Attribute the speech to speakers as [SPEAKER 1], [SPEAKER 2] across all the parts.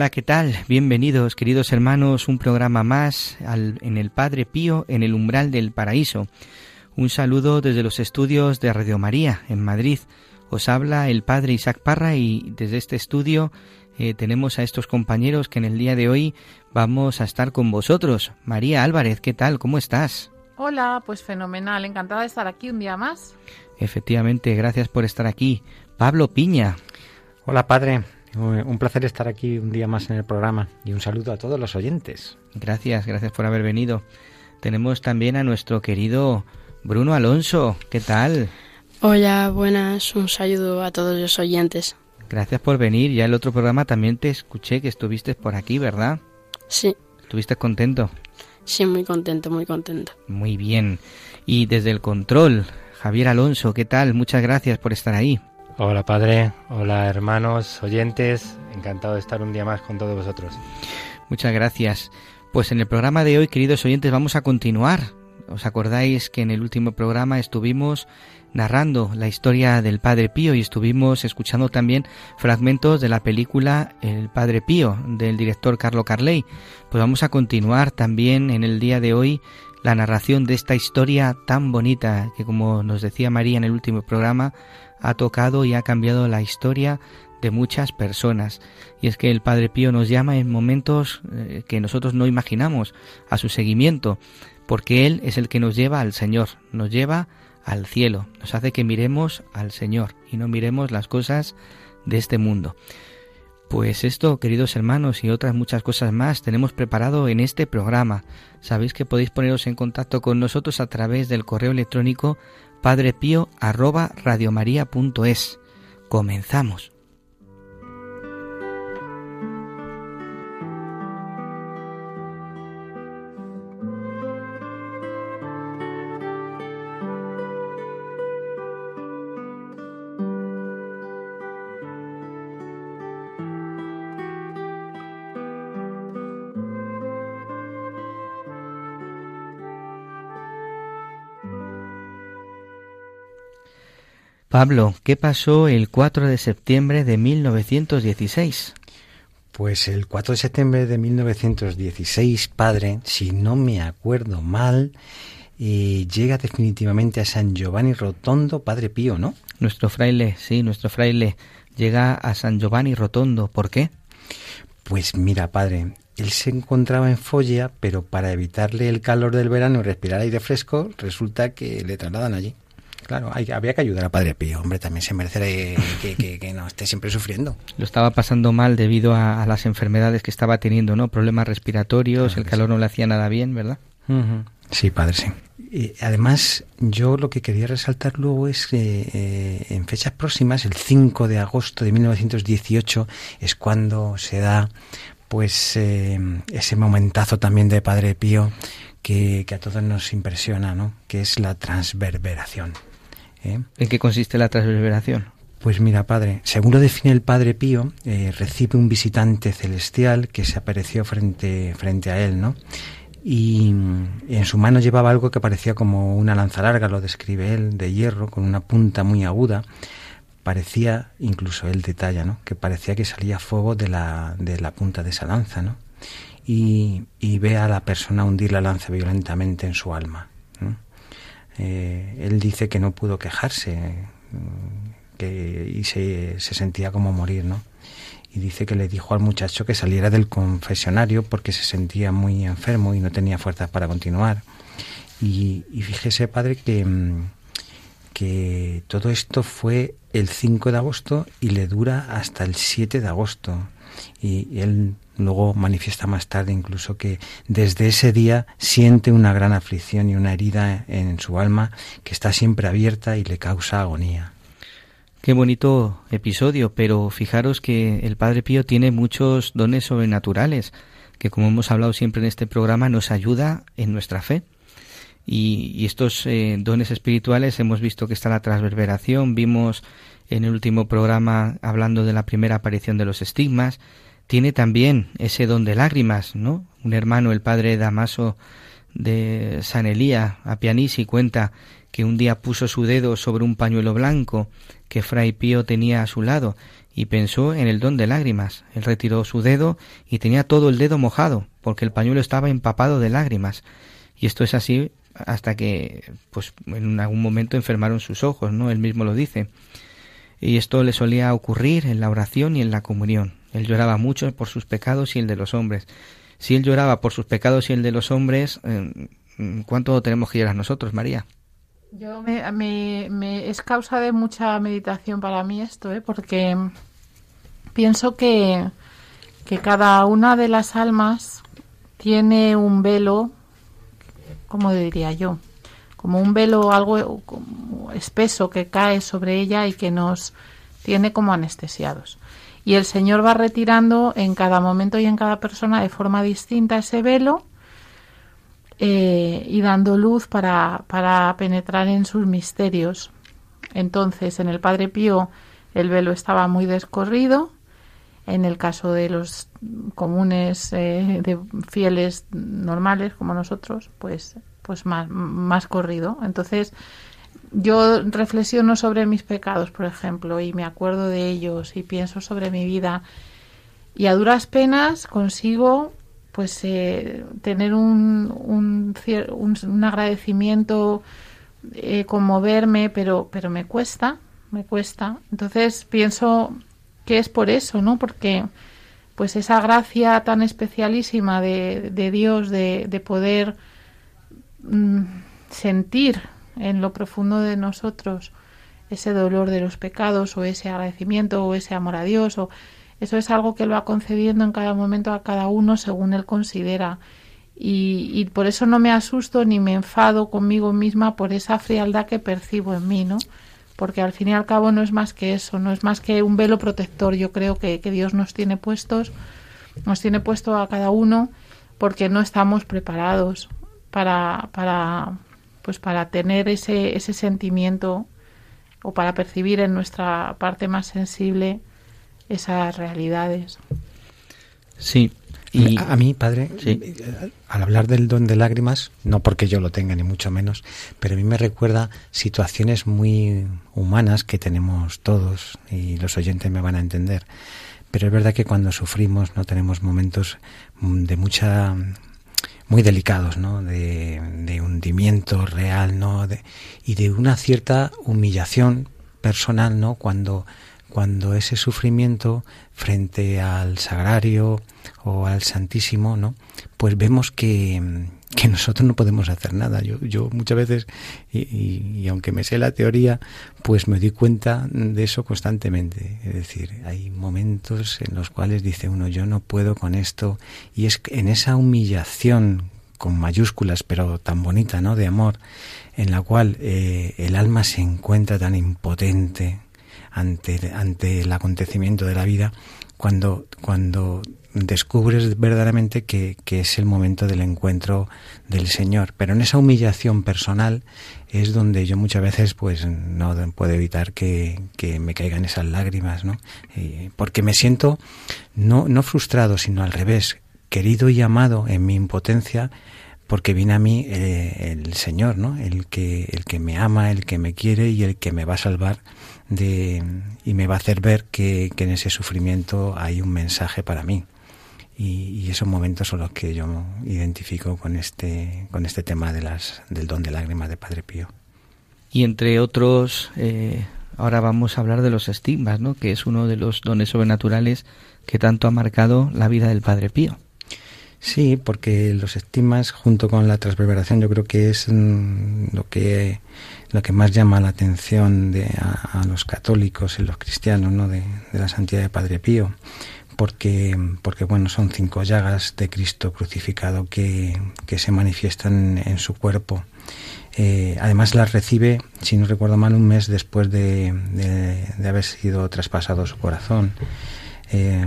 [SPEAKER 1] Hola, ¿qué tal? Bienvenidos, queridos hermanos, un programa más al- en el Padre Pío, en el umbral del paraíso. Un saludo desde los estudios de Radio María, en Madrid. Os habla el Padre Isaac Parra y desde este estudio eh, tenemos a estos compañeros que en el día de hoy vamos a estar con vosotros. María Álvarez, ¿qué tal? ¿Cómo estás?
[SPEAKER 2] Hola, pues fenomenal, encantada de estar aquí un día más.
[SPEAKER 1] Efectivamente, gracias por estar aquí. Pablo Piña,
[SPEAKER 3] Hola padre, un placer estar aquí un día más en el programa y un saludo a todos los oyentes.
[SPEAKER 1] Gracias, gracias por haber venido. Tenemos también a nuestro querido Bruno Alonso. ¿Qué tal?
[SPEAKER 4] Hola, buenas, un saludo a todos los oyentes.
[SPEAKER 1] Gracias por venir. Ya el otro programa también te escuché que estuviste por aquí, ¿verdad?
[SPEAKER 4] Sí,
[SPEAKER 1] ¿Estuviste contento?
[SPEAKER 4] sí, muy contento, muy contento.
[SPEAKER 1] Muy bien. Y desde el control, Javier Alonso, ¿qué tal? Muchas gracias por estar ahí.
[SPEAKER 3] Hola padre, hola hermanos, oyentes, encantado de estar un día más con todos vosotros.
[SPEAKER 1] Muchas gracias. Pues en el programa de hoy, queridos oyentes, vamos a continuar. ¿Os acordáis que en el último programa estuvimos narrando la historia del Padre Pío y estuvimos escuchando también fragmentos de la película El Padre Pío del director Carlo Carley? Pues vamos a continuar también en el día de hoy la narración de esta historia tan bonita que como nos decía María en el último programa ha tocado y ha cambiado la historia de muchas personas. Y es que el Padre Pío nos llama en momentos eh, que nosotros no imaginamos a su seguimiento, porque Él es el que nos lleva al Señor, nos lleva al cielo, nos hace que miremos al Señor y no miremos las cosas de este mundo. Pues esto, queridos hermanos, y otras muchas cosas más tenemos preparado en este programa. Sabéis que podéis poneros en contacto con nosotros a través del correo electrónico padrepío@radiomaria.es. Comenzamos. Pablo, ¿qué pasó el 4 de septiembre de 1916?
[SPEAKER 3] Pues el 4 de septiembre de 1916, padre, si no me acuerdo mal, eh, llega definitivamente a San Giovanni Rotondo, Padre Pío, ¿no?
[SPEAKER 1] Nuestro fraile, sí, nuestro fraile llega a San Giovanni Rotondo. ¿Por qué?
[SPEAKER 3] Pues mira, padre, él se encontraba en Foggia, pero para evitarle el calor del verano y respirar aire fresco, resulta que le trasladan allí. Claro, hay, había que ayudar a Padre Pío, hombre, también se merece que, que- que no esté siempre sufriendo.
[SPEAKER 1] Lo estaba pasando mal debido a, a las enfermedades que estaba teniendo, ¿no? Problemas respiratorios,
[SPEAKER 3] Claro
[SPEAKER 1] el calor no le hacía nada bien, ¿verdad?
[SPEAKER 3] Sí, padre, sí. Y además, yo lo que quería resaltar luego es que eh, en fechas próximas, el 5 de agosto de 1918, es cuando se da pues eh, ese momentazo también de Padre Pío que, que a todos nos impresiona, ¿no? Que es la transverberación. ¿Eh?
[SPEAKER 1] ¿En qué consiste la transverberación?
[SPEAKER 3] Pues mira, padre, según lo define el padre Pío, eh, recibe un visitante celestial que se apareció frente, frente a él, ¿no? Y en su mano llevaba algo que parecía como una lanza larga, lo describe él, de hierro, con una punta muy aguda. Parecía, incluso él detalla, ¿no? Que parecía que salía fuego de la, de la punta de esa lanza, ¿no? Y, y ve a la persona hundir la lanza violentamente en su alma. Eh, él dice que no pudo quejarse, mm, que y se, se sentía como morir, ¿no? y dice que le dijo al muchacho que saliera del confesionario porque se sentía muy enfermo y no tenía fuerzas para continuar. Y, fíjese, padre, que, mm, que todo esto fue el 5 de agosto y le dura hasta el 7 de agosto. Y, él luego manifiesta más tarde incluso que desde ese día siente una gran aflicción y una herida en su alma que está siempre abierta y le causa agonía.
[SPEAKER 1] Qué bonito episodio, pero fijaros que el Padre Pío tiene muchos dones sobrenaturales, que como hemos hablado siempre en este programa nos ayuda en nuestra fe. Y, estos eh, dones espirituales hemos visto que está la transverberación, vimos en el último programa hablando de la primera aparición de los estigmas, tiene también ese don de lágrimas, ¿no? Un hermano, el padre Damaso de San Elía, a Pianisi, cuenta que un día puso su dedo sobre un pañuelo blanco que Fray Pío tenía a su lado y pensó en el don de lágrimas. Él retiró su dedo y tenía todo el dedo mojado, porque el pañuelo estaba empapado de lágrimas. Y esto es así hasta que, pues, en algún momento enfermaron sus ojos, ¿no? Él mismo lo dice. Y esto le solía ocurrir en la oración y en la comunión. Él lloraba mucho por sus pecados y el de los hombres. Si él lloraba por sus pecados y el de los hombres, eh, ¿cuánto tenemos que llorar nosotros, María?
[SPEAKER 2] Yo me, es causa de mucha meditación para mí esto, ¿eh? porque pienso que, que cada una de las almas tiene un velo, ¿cómo diría yo? Como un velo algo espeso que cae sobre ella y que nos tiene como anestesiados. Y el Señor va retirando en cada momento y en cada persona de forma distinta ese velo eh, y dando luz para, para penetrar en sus misterios. Entonces, en el Padre Pío el velo estaba muy descorrido, en el caso de los comunes eh, de fieles normales como nosotros, pues, pues más, más corrido. Entonces, yo reflexiono sobre mis pecados, por ejemplo, y me acuerdo de ellos y pienso sobre mi vida y a duras penas consigo pues eh, tener un, un, un, agradecimiento, eh, conmoverme, pero, pero me cuesta, me cuesta. Entonces pienso que es por eso, ¿no? Porque pues esa gracia tan especialísima de, de Dios de, de poder mm, sentir en lo profundo de nosotros ese dolor de los pecados o ese agradecimiento o ese amor a Dios o eso es algo que lo va concediendo en cada momento a cada uno según él considera. Y, por eso no me asusto ni me enfado conmigo misma por esa frialdad que percibo en mí, ¿no? Porque al fin y al cabo no es más que eso, no es más que un velo protector. Yo creo que, Dios nos tiene puestos, nos tiene puesto a cada uno porque no estamos preparados para, para, pues para tener ese, ese sentimiento o para percibir en nuestra parte más sensible esas realidades.
[SPEAKER 1] Sí.
[SPEAKER 3] Y a, mí, padre, eh, al hablar del don de lágrimas, no porque yo lo tenga ni mucho menos, pero a mí me recuerda situaciones muy humanas que tenemos todos y los oyentes me van a entender. Pero es verdad que cuando sufrimos no tenemos momentos mm, de mucha muy delicados, ¿no? De, hundimiento real, ¿no? Y de una cierta humillación personal, ¿no? Cuando cuando ese sufrimiento frente al sagrario o al santísimo, ¿no? Pues vemos que, que nosotros no podemos hacer nada. Yo, yo muchas veces, y, aunque me sé la teoría, pues me doy cuenta de eso constantemente. Es decir, hay momentos en los cuales dice uno, yo no puedo con esto, y es en esa humillación con mayúsculas, pero tan bonita, ¿no? De amor, en la cual eh, el alma se encuentra tan impotente, ante, ante el acontecimiento de la vida cuando, cuando descubres verdaderamente que, que, es el momento del encuentro del Señor. Pero en esa humillación personal es donde yo muchas veces pues no puedo evitar que, que me caigan esas lágrimas, ¿no? Porque me siento no, no frustrado, sino al revés, querido y amado en mi impotencia, porque viene a mí eh, el Señor, ¿no? El que, el que me ama, el que me quiere y el que me va a salvar de, y me va a hacer ver que, en ese sufrimiento hay un mensaje para mí. Y, esos momentos son los que yo identifico con este, con este tema de las, del don de lágrimas de Padre Pío.
[SPEAKER 1] Y entre otros eh, ahora vamos a hablar de los estigmas, ¿no? Que es uno de los dones sobrenaturales que tanto ha marcado la vida del Padre Pío.
[SPEAKER 3] Sí, porque los estigmas junto con la transverberación yo creo que es mm, lo que lo que más llama la atención de, a, los católicos y los cristianos ¿no? de, la santidad de Padre Pío porque, porque bueno, son cinco llagas de Cristo crucificado que, que se manifiestan en su cuerpo. Eh, además las recibe, si no recuerdo mal, un mes después de, de, haber sido traspasado su corazón. Eh,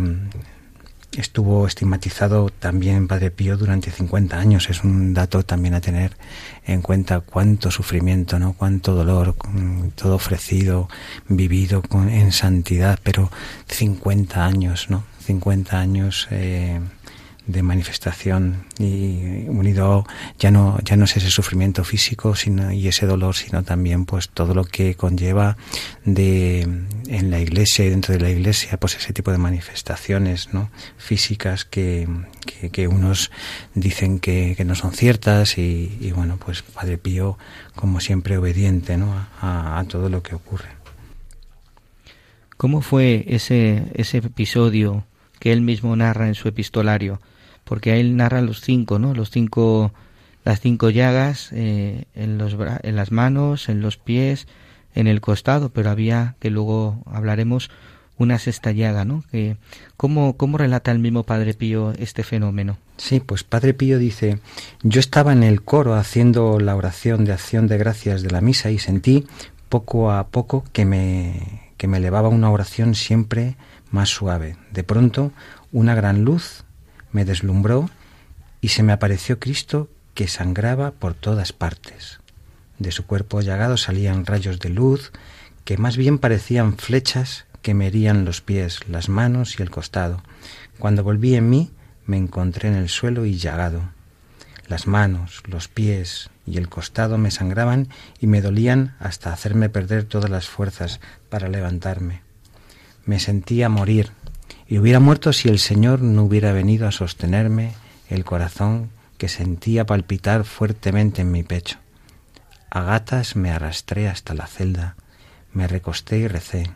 [SPEAKER 3] estuvo estigmatizado también Padre Pío durante 50 años. Es un dato también a tener en cuenta cuánto sufrimiento, ¿no? cuánto dolor, todo ofrecido, vivido con, en santidad, pero 50 años, ¿no? 50 años eh, de manifestación y unido ya no ya no es ese sufrimiento físico sino y ese dolor sino también pues todo lo que conlleva de en la iglesia y dentro de la iglesia pues ese tipo de manifestaciones no físicas que, que, unos dicen que, no son ciertas y, bueno pues padre pío como siempre obediente no a, a todo lo que ocurre.
[SPEAKER 1] Cómo fue ese ese episodio que él mismo narra en su epistolario porque él narra los cinco, ¿no? Los cinco, las cinco llagas eh, en, los, en las manos, en los pies, en el costado, pero había, que luego hablaremos, una sexta llaga, ¿no? Que, ¿cómo, ¿Cómo relata el mismo Padre Pío este fenómeno?
[SPEAKER 3] Sí, pues Padre Pío dice, yo estaba en el coro haciendo la oración de acción de gracias de la misa y sentí poco a poco que me, que me elevaba una oración siempre más suave. De pronto, una gran luz me deslumbró y se me apareció Cristo que sangraba por todas partes. De su cuerpo llagado salían rayos de luz que más bien parecían flechas que me herían los pies, las manos y el costado. Cuando volví en mí, me encontré en el suelo y llagado. Las manos, los pies y el costado me sangraban y me dolían hasta hacerme perder todas las fuerzas para levantarme. Me sentía morir y hubiera muerto si el Señor no hubiera venido a sostenerme el corazón que sentía palpitar fuertemente en mi pecho. A gatas me arrastré hasta la celda, me recosté y recé,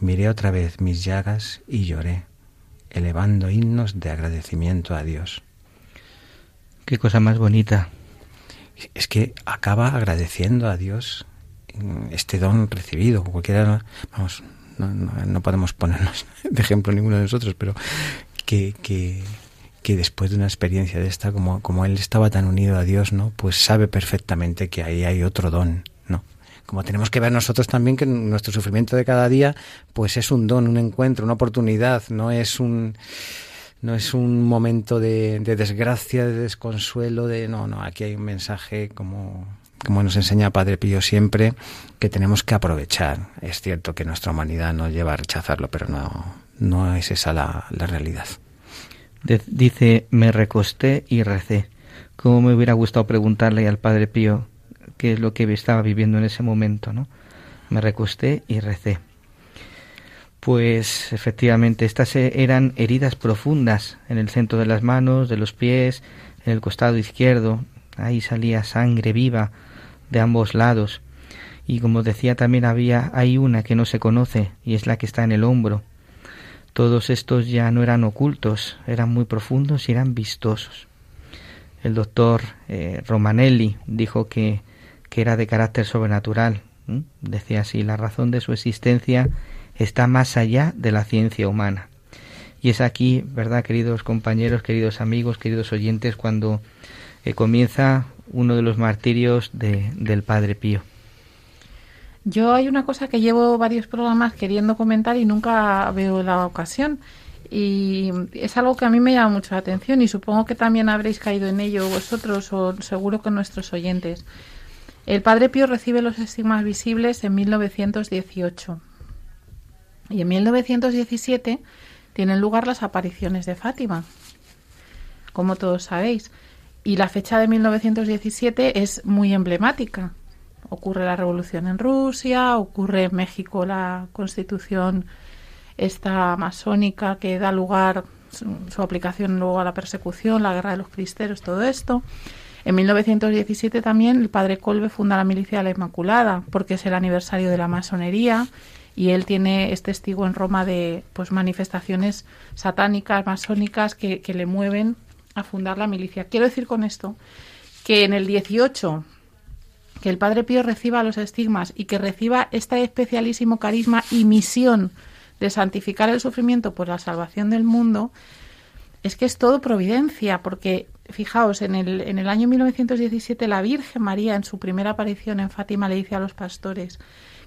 [SPEAKER 3] miré otra vez mis llagas y lloré, elevando himnos de agradecimiento a Dios.
[SPEAKER 1] Qué cosa más bonita.
[SPEAKER 3] Es que acaba agradeciendo a Dios este don recibido. Cualquiera, vamos, no, no, podemos ponernos de ejemplo ninguno de nosotros, pero que, que, que, después de una experiencia de esta, como, como él estaba tan unido a Dios, ¿no? Pues sabe perfectamente que ahí hay otro don, ¿no? Como tenemos que ver nosotros también que nuestro sufrimiento de cada día, pues es un don, un encuentro, una oportunidad, no es un no es un momento de, de desgracia, de desconsuelo, de no, no, aquí hay un mensaje como como nos enseña Padre Pío siempre, que tenemos que aprovechar. Es cierto que nuestra humanidad nos lleva a rechazarlo, pero no, no es esa la, realidad.
[SPEAKER 1] dice, me recosté y recé. ¿Cómo me hubiera gustado preguntarle al Padre Pío qué es lo que estaba viviendo en ese momento, ¿no? Me recosté y recé. Pues efectivamente, estas eran heridas profundas en el centro de las manos, de los pies, en el costado izquierdo. Ahí salía sangre viva de ambos lados. Y como decía también había hay una que no se conoce y es la que está en el hombro. Todos estos ya no eran ocultos, eran muy profundos y eran vistosos. El doctor eh, Romanelli dijo que, que, era de carácter sobrenatural. Decía así, la razón de su existencia está más allá de la ciencia humana. Y es aquí, ¿verdad, queridos compañeros, queridos amigos, queridos oyentes, cuando eh, comienza uno de los martirios de, del Padre Pío.
[SPEAKER 2] Yo hay una cosa que llevo varios programas queriendo comentar y nunca veo la ocasión. Y es algo que a mí me llama mucho la atención y supongo que también habréis caído en ello vosotros o seguro que nuestros oyentes. El Padre Pío recibe los estigmas visibles en 1918 y en 1917 tienen lugar las apariciones de Fátima, como todos sabéis. Y la fecha de 1917 es muy emblemática. Ocurre la revolución en Rusia, ocurre en México la constitución esta masónica que da lugar su, aplicación luego a la persecución, la guerra de los cristeros, todo esto. En 1917 también el padre Colbe funda la Milicia de la Inmaculada, porque es el aniversario de la masonería y él tiene es testigo en Roma de pues manifestaciones satánicas, masónicas que le mueven a fundar la milicia. Quiero decir con esto que en el 18 que el Padre Pío reciba los estigmas y que reciba este especialísimo carisma y misión de santificar el sufrimiento por la salvación del mundo, es que es todo providencia, porque fijaos, en el, en el año 1917 la Virgen María en su primera aparición en Fátima le dice a los pastores,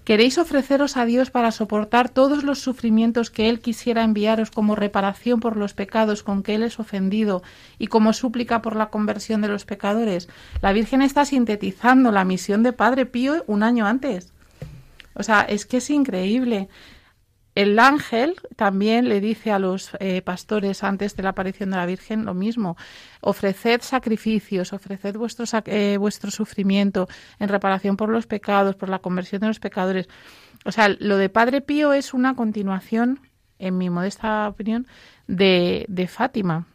[SPEAKER 2] Queréis ofreceros a Dios para soportar todos los sufrimientos que Él quisiera enviaros como reparación por los pecados con que Él es ofendido y como súplica por la conversión de los pecadores. La Virgen está sintetizando la misión de Padre Pío un año antes. O sea, es que es increíble. El ángel también le dice a los eh, pastores antes de la aparición de la Virgen lo mismo. Ofreced sacrificios, ofreced vuestro, eh, vuestro sufrimiento en reparación por los pecados, por la conversión de los pecadores. O sea, lo de Padre Pío es una continuación, en mi modesta opinión, de, de Fátima.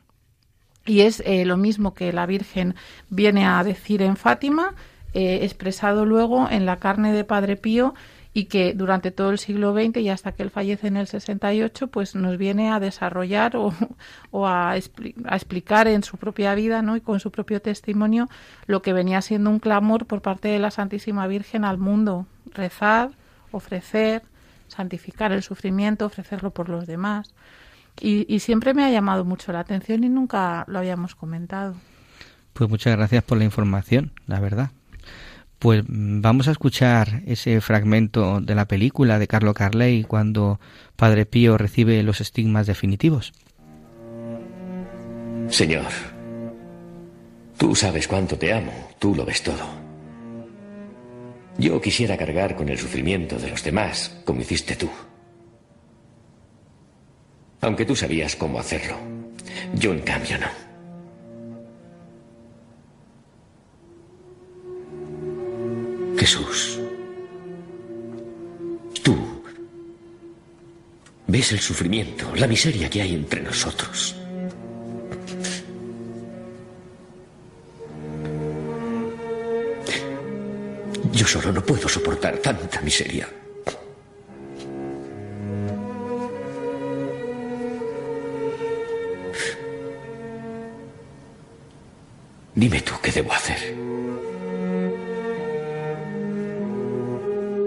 [SPEAKER 2] Y es eh, lo mismo que la Virgen viene a decir en Fátima, expresado luego en la carne de Padre Pío y que durante todo el siglo XX y hasta que él fallece en el 68, pues nos viene a desarrollar o, a, explicar en su propia vida ¿no? y con su propio testimonio lo que venía siendo un clamor por parte de la Santísima Virgen al mundo, rezar, ofrecer, santificar el sufrimiento, ofrecerlo por los demás. Y, y siempre me ha llamado mucho la atención y nunca lo habíamos comentado.
[SPEAKER 1] Pues muchas gracias por la información, la verdad. Pues vamos a escuchar ese fragmento de la película de Carlo Carley cuando Padre Pío recibe los estigmas definitivos.
[SPEAKER 5] Señor, tú sabes cuánto te amo, tú lo ves todo. Yo quisiera cargar con el sufrimiento de los demás, como hiciste tú. Aunque tú sabías cómo hacerlo. Yo en cambio no. Jesús, tú ves el sufrimiento, la miseria que hay entre nosotros. Yo solo no puedo soportar tanta miseria. Dime tú qué debo hacer.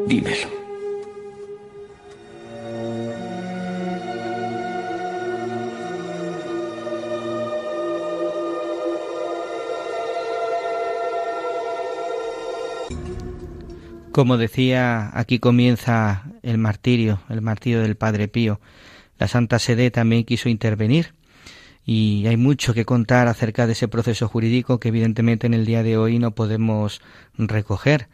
[SPEAKER 5] Dímelo.
[SPEAKER 1] Como decía, aquí comienza el martirio, el martirio del Padre Pío. La Santa Sede también quiso intervenir y hay mucho que contar acerca de ese proceso jurídico que evidentemente en el día de hoy no podemos recoger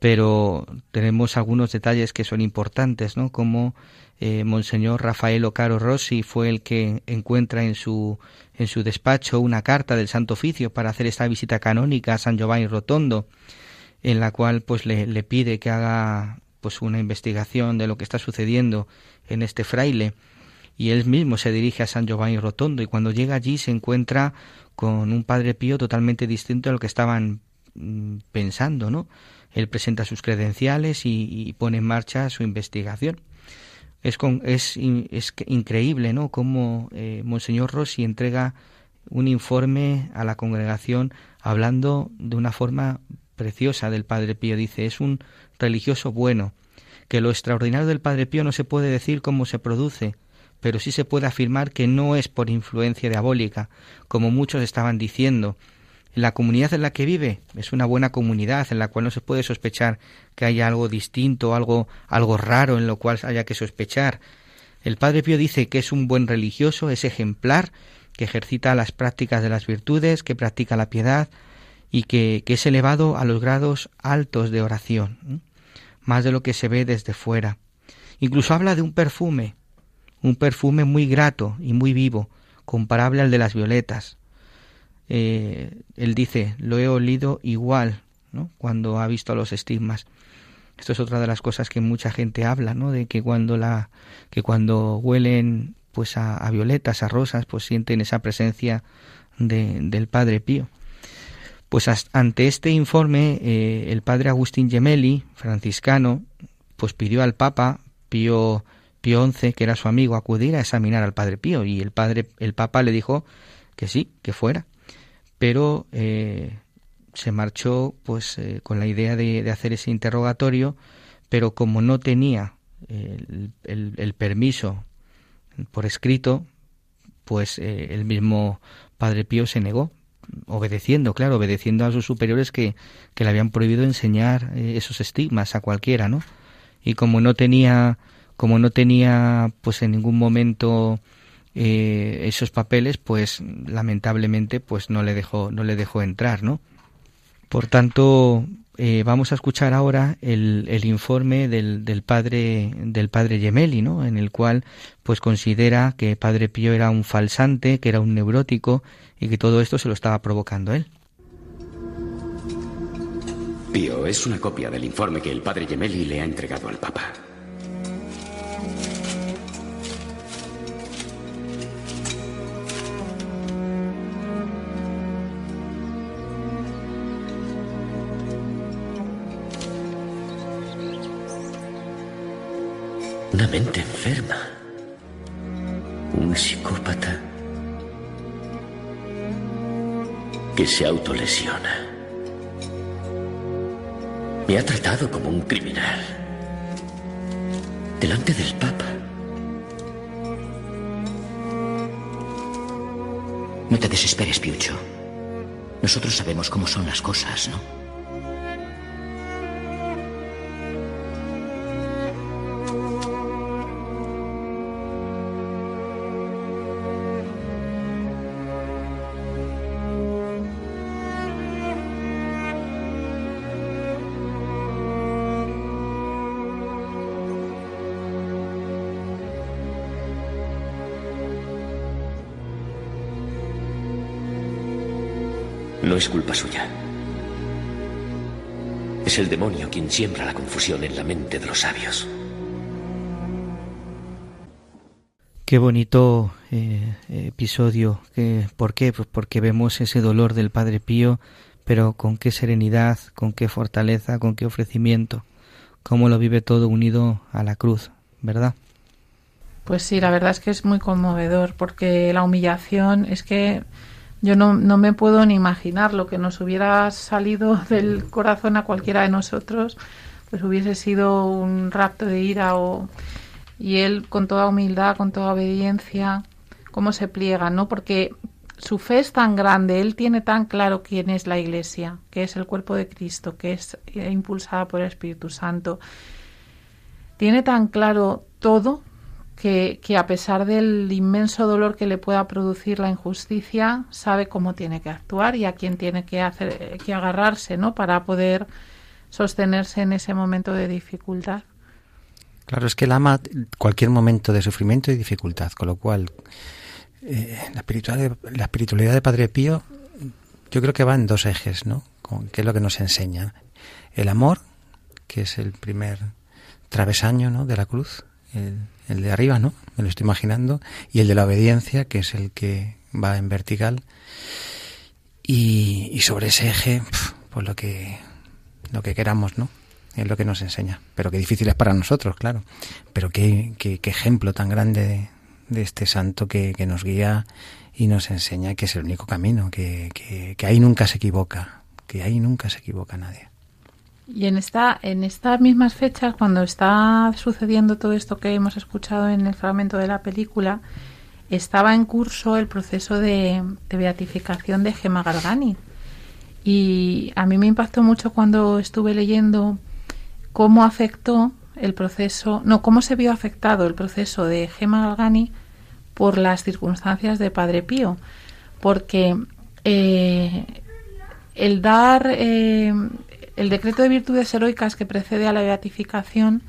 [SPEAKER 1] pero tenemos algunos detalles que son importantes, ¿no? Como eh, Monseñor Rafael Ocaro Rossi fue el que encuentra en su, en su despacho una carta del Santo Oficio para hacer esta visita canónica a San Giovanni Rotondo, en la cual pues le, le pide que haga pues una investigación de lo que está sucediendo en este fraile y él mismo se dirige a San Giovanni Rotondo y cuando llega allí se encuentra con un Padre Pío totalmente distinto a lo que estaban pensando, ¿no? Él presenta sus credenciales y, pone en marcha su investigación. Es, es, es increíble, ¿no? Cómo eh, Monseñor Rossi entrega un informe a la congregación hablando de una forma preciosa del Padre Pío. Dice, es un religioso bueno, que lo extraordinario del Padre Pío no se puede decir cómo se produce, pero sí se puede afirmar que no es por influencia diabólica, como muchos estaban diciendo, la comunidad en la que vive es una buena comunidad en la cual no se puede sospechar que haya algo distinto, algo, algo raro en lo cual haya que sospechar. El Padre Pío dice que es un buen religioso, es ejemplar, que ejercita las prácticas de las virtudes, que practica la piedad y que, que es elevado a los grados altos de oración, más de lo que se ve desde fuera. Incluso habla de un perfume, un perfume muy grato y muy vivo, comparable al de las violetas, eh, él dice, lo he olido igual, ¿no? Cuando ha visto los estigmas. Esto es otra de las cosas que mucha gente habla, ¿no? De que cuando la, que cuando huelen, pues a, violetas, a rosas, pues sienten esa presencia de, del Padre Pío. Pues ante este informe, eh, el padre Agustín Gemelli, franciscano, pues pidió al Papa Pío, Pío XI, que era su amigo, acudir a examinar al padre Pío. Y el padre, el Papa le dijo que sí, que fuera. Pero eh, se marchó pues eh, con la idea de, hacer ese interrogatorio, pero como no tenía el, el permiso por escrito, pues el mismo Padre Pío se negó obedeciendo, claro, obedeciendo a sus superiores que, le habían prohibido enseñar eh, esos estigmas a cualquiera, ¿no? Y como no tenía, como no tenía, pues en ningún momento eh, esos papeles, pues lamentablemente, pues no le dejó, no le dejó entrar, ¿no? Por tanto, eh, vamos a escuchar ahora el, el informe del, del, padre del padre Gemelli, ¿no? En el cual, pues considera que Padre Pío era un falsante, que era un neurótico y que todo esto se lo estaba provocando él.
[SPEAKER 5] Pío es una copia del informe que el padre Gemelli le ha entregado al Papa. Una mente enferma. Un psicópata que se autolesiona. Me ha tratado como un criminal. Delante del Papa.
[SPEAKER 6] No te desesperes, Piucho. Nosotros sabemos cómo son las cosas, ¿no?
[SPEAKER 5] No es culpa suya. Es el demonio quien siembra la confusión en la mente de los sabios.
[SPEAKER 1] Qué bonito eh, episodio. ¿Por qué? Pues porque vemos ese dolor del Padre Pío, pero con qué serenidad, con qué fortaleza, con qué ofrecimiento. Cómo lo vive todo unido a la cruz, ¿verdad?
[SPEAKER 2] Pues sí, la verdad es que es muy conmovedor, porque la humillación es que yo no, no me puedo ni imaginar lo que nos hubiera salido del corazón a cualquiera de nosotros, pues hubiese sido un rapto de ira o y él con toda humildad, con toda obediencia, cómo se pliega, ¿no? Porque su fe es tan grande, él tiene tan claro quién es la Iglesia, que es el cuerpo de Cristo, que es impulsada por el Espíritu Santo. Tiene tan claro todo que, a pesar del inmenso dolor que le pueda producir la injusticia, sabe cómo tiene que actuar y a quién tiene que, hacer, que agarrarse ¿no? para poder sostenerse en ese momento de dificultad.
[SPEAKER 3] Claro, es que él ama cualquier momento de sufrimiento y dificultad, con lo cual eh, la, espiritualidad, la espiritualidad de Padre Pío yo creo que va en dos ejes, ¿no? Con, que es lo que nos enseña. El amor, que es el primer travesaño ¿no? de la cruz, el, el de arriba, ¿no? Me lo estoy imaginando, y el de la obediencia, que es el que va en vertical. Y, sobre ese eje, pues lo que, lo que queramos, ¿no? Es lo que nos enseña. Pero qué difícil es para nosotros, claro. Pero qué, qué, ejemplo tan grande de, este santo que, que, nos guía y nos enseña que es el único camino, que, que, que ahí nunca se equivoca, que ahí nunca se equivoca nadie.
[SPEAKER 2] Y en esta, en estas mismas fechas, cuando está sucediendo todo esto que hemos escuchado en el fragmento de la película, estaba en curso el proceso de, beatificación de Gemma Galgani. Y a mí me impactó mucho cuando estuve leyendo cómo afectó el proceso, no, cómo se vio afectado el proceso de Gemma Galgani por las circunstancias de Padre Pío. Porque eh, el dar eh, el decreto de virtudes heroicas que precede a la beatificación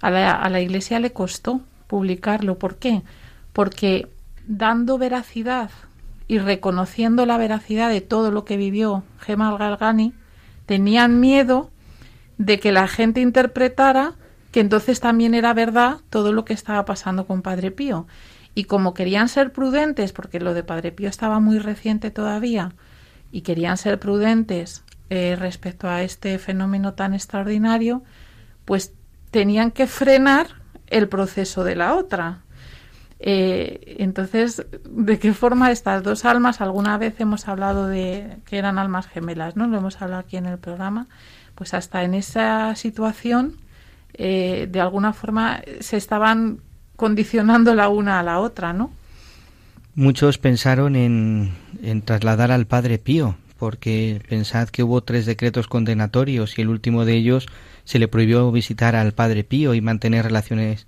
[SPEAKER 2] a la, Iglesia le costó publicarlo. ¿Por qué? Porque dando veracidad y reconociendo la veracidad de todo lo que vivió Gemma Galgani, tenían miedo de que la gente interpretara que entonces también era verdad todo lo que estaba pasando con Padre Pío. Y como querían ser prudentes, porque lo de Padre Pío estaba muy reciente todavía, y querían ser prudentes eh, respecto a este fenómeno tan extraordinario, pues tenían que frenar el proceso de la otra. Eh, entonces, ¿de qué forma estas dos almas? Alguna vez hemos hablado de que eran almas gemelas, ¿no? Lo hemos hablado aquí en el programa. Pues hasta en esa situación, eh, de alguna forma, se estaban condicionando la una a la otra, ¿no?
[SPEAKER 1] Muchos pensaron en, en trasladar al Padre Pío, porque pensad que hubo tres decretos condenatorios y el último de ellos se le prohibió visitar al Padre Pío y mantener relaciones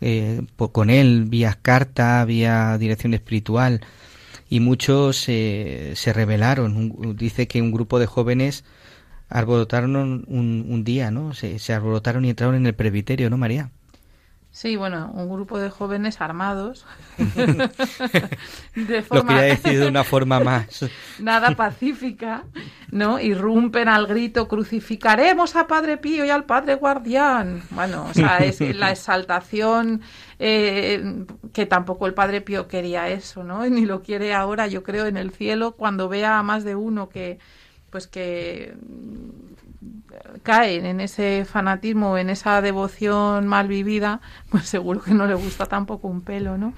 [SPEAKER 1] eh, con él vía carta, vía dirección espiritual y muchos eh, se rebelaron. Dice que un grupo de jóvenes arborotaron un, un día, ¿no? Se, se y entraron en el presbiterio, ¿no, María?
[SPEAKER 2] Sí, bueno, un grupo de jóvenes armados.
[SPEAKER 1] de forma... Lo quería decir de una forma más.
[SPEAKER 2] Nada pacífica, ¿no? Irrumpen al grito, crucificaremos a Padre Pío y al Padre Guardián. Bueno, o sea, es la exaltación eh, que tampoco el Padre Pío quería eso, ¿no? Ni lo quiere ahora, yo creo, en el cielo, cuando vea a más de uno que, pues que caen en ese fanatismo, en esa devoción mal vivida, pues seguro que no le gusta tampoco un pelo, ¿no?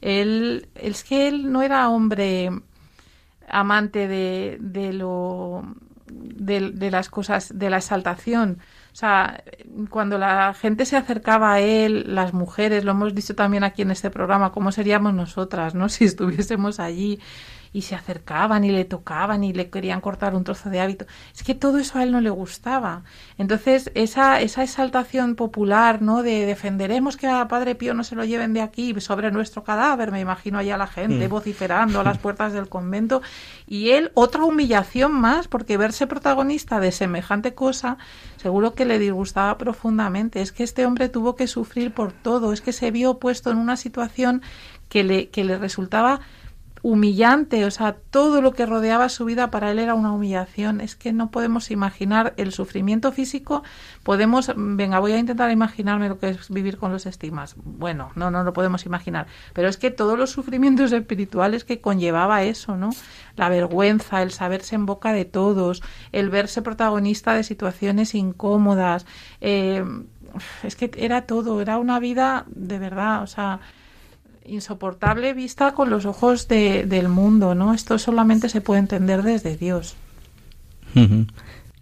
[SPEAKER 2] Él, es que él no era hombre amante de, de lo de, las cosas de la exaltación. O sea cuando la gente se acercaba a él las mujeres lo hemos dicho también aquí en este programa cómo seríamos nosotras no si estuviésemos allí y se acercaban y le tocaban y le querían cortar un trozo de hábito. Es que todo eso a él no le gustaba. Entonces, esa, esa exaltación popular, ¿no? De defenderemos que a Padre Pío no se lo lleven de aquí sobre nuestro cadáver, me imagino allá la gente mm. vociferando a las puertas del convento. Y él, otra humillación más, porque verse protagonista de semejante cosa, seguro que le disgustaba profundamente. Es que este hombre tuvo que sufrir por todo, es que se vio puesto en una situación que le, que le resultaba humillante, o sea, todo lo que rodeaba su vida para él era una humillación. Es que no podemos imaginar el sufrimiento físico, podemos, venga, voy a intentar imaginarme lo que es vivir con los estigmas. Bueno, no, no lo podemos imaginar, pero es que todos los sufrimientos espirituales que conllevaba eso, ¿no? La vergüenza, el saberse en boca de todos, el verse protagonista de situaciones incómodas, eh, es que era todo, era una vida de verdad, o sea, insoportable vista con los ojos de, del mundo, ¿no? Esto solamente se puede entender desde Dios.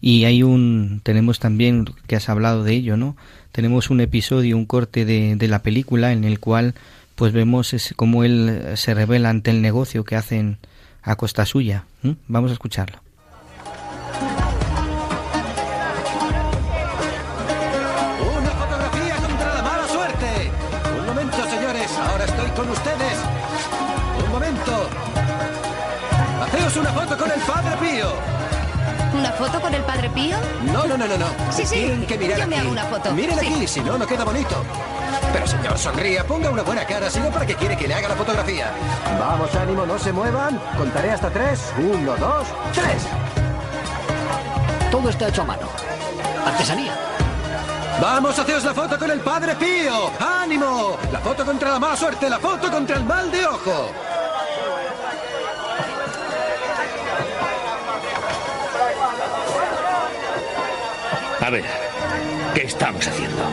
[SPEAKER 1] Y hay un, tenemos también, que has hablado de ello, ¿no? Tenemos un episodio, un corte de, de la película en el cual pues vemos es, cómo él se revela ante el negocio que hacen a costa suya. Vamos a escucharlo.
[SPEAKER 7] Pío? No, no, no, no, no.
[SPEAKER 8] Sí, sí.
[SPEAKER 7] Tienen que mirar
[SPEAKER 8] Yo
[SPEAKER 7] aquí.
[SPEAKER 8] me hago una foto.
[SPEAKER 7] Miren
[SPEAKER 8] Sí.
[SPEAKER 7] aquí, si no, no queda bonito. Pero señor, sonría, ponga una buena cara, si no, ¿para qué quiere que le haga la fotografía? Vamos, ánimo, no se muevan. Contaré hasta tres. Uno, dos, tres.
[SPEAKER 9] Todo está hecho a mano. Artesanía.
[SPEAKER 7] Vamos, haceos la foto con el Padre Pío. ¡Ánimo! La foto contra la mala suerte, la foto contra el mal de ojo.
[SPEAKER 5] Ver, ¿qué estamos haciendo?